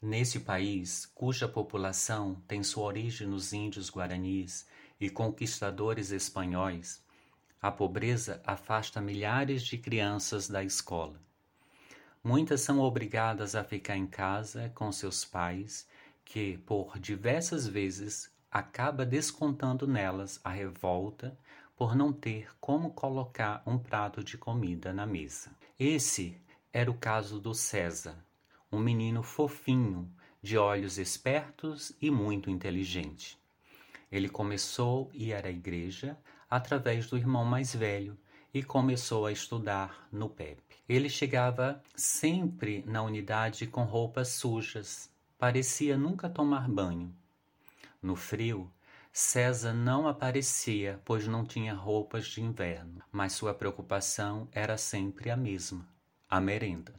Nesse país, cuja população tem sua origem nos índios guaranis e conquistadores espanhóis, a pobreza afasta milhares de crianças da escola. Muitas são obrigadas a ficar em casa com seus pais, que, por diversas vezes, acaba descontando nelas a revolta por não ter como colocar um prato de comida na mesa. Esse era o caso do César, um menino fofinho, de olhos espertos e muito inteligente. Ele começou a ir à igreja através do irmão mais velho e começou a estudar no PEP. Ele chegava sempre na unidade com roupas sujas, parecia nunca tomar banho. No frio, César não aparecia, pois não tinha roupas de inverno, mas sua preocupação era sempre a mesma: a merenda.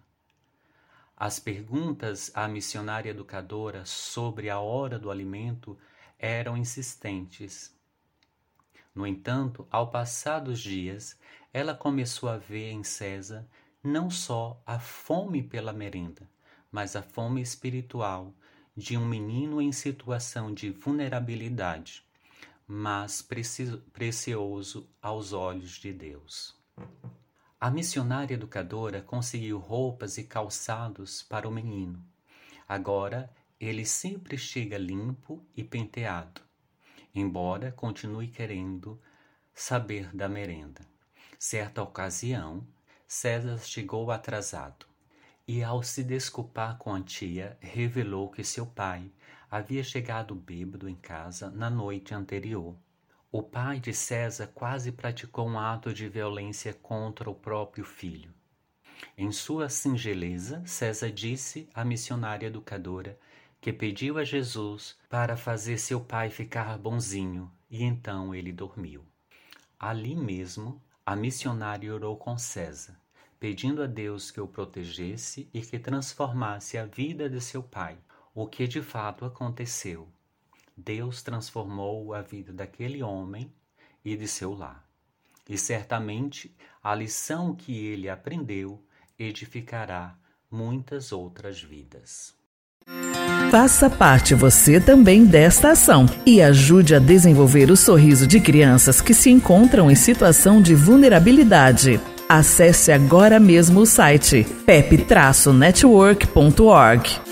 As perguntas à missionária educadora sobre a hora do alimento eram insistentes. No entanto, ao passar dos dias, ela começou a ver em César não só a fome pela merenda, mas a fome espiritual de um menino em situação de vulnerabilidade, mas precioso aos olhos de Deus. A missionária educadora conseguiu roupas e calçados para o menino. Agora ele sempre chega limpo e penteado, embora continue querendo saber da merenda. Certa ocasião, César chegou atrasado e, ao se desculpar com a tia, revelou que seu pai havia chegado bêbado em casa na noite anterior o pai de César quase praticou um ato de violência contra o próprio filho. Em sua singeleza, César disse à missionária educadora que pediu a Jesus para fazer seu pai ficar bonzinho, e então ele dormiu. Ali mesmo, a missionária orou com César, pedindo a Deus que o protegesse e que transformasse a vida de seu pai, o que de fato aconteceu. Deus transformou a vida daquele homem e de seu lar. E certamente a lição que ele aprendeu edificará muitas outras vidas. Faça parte você também desta ação e ajude a desenvolver o sorriso de crianças que se encontram em situação de vulnerabilidade. Acesse agora mesmo o site pep-network.org.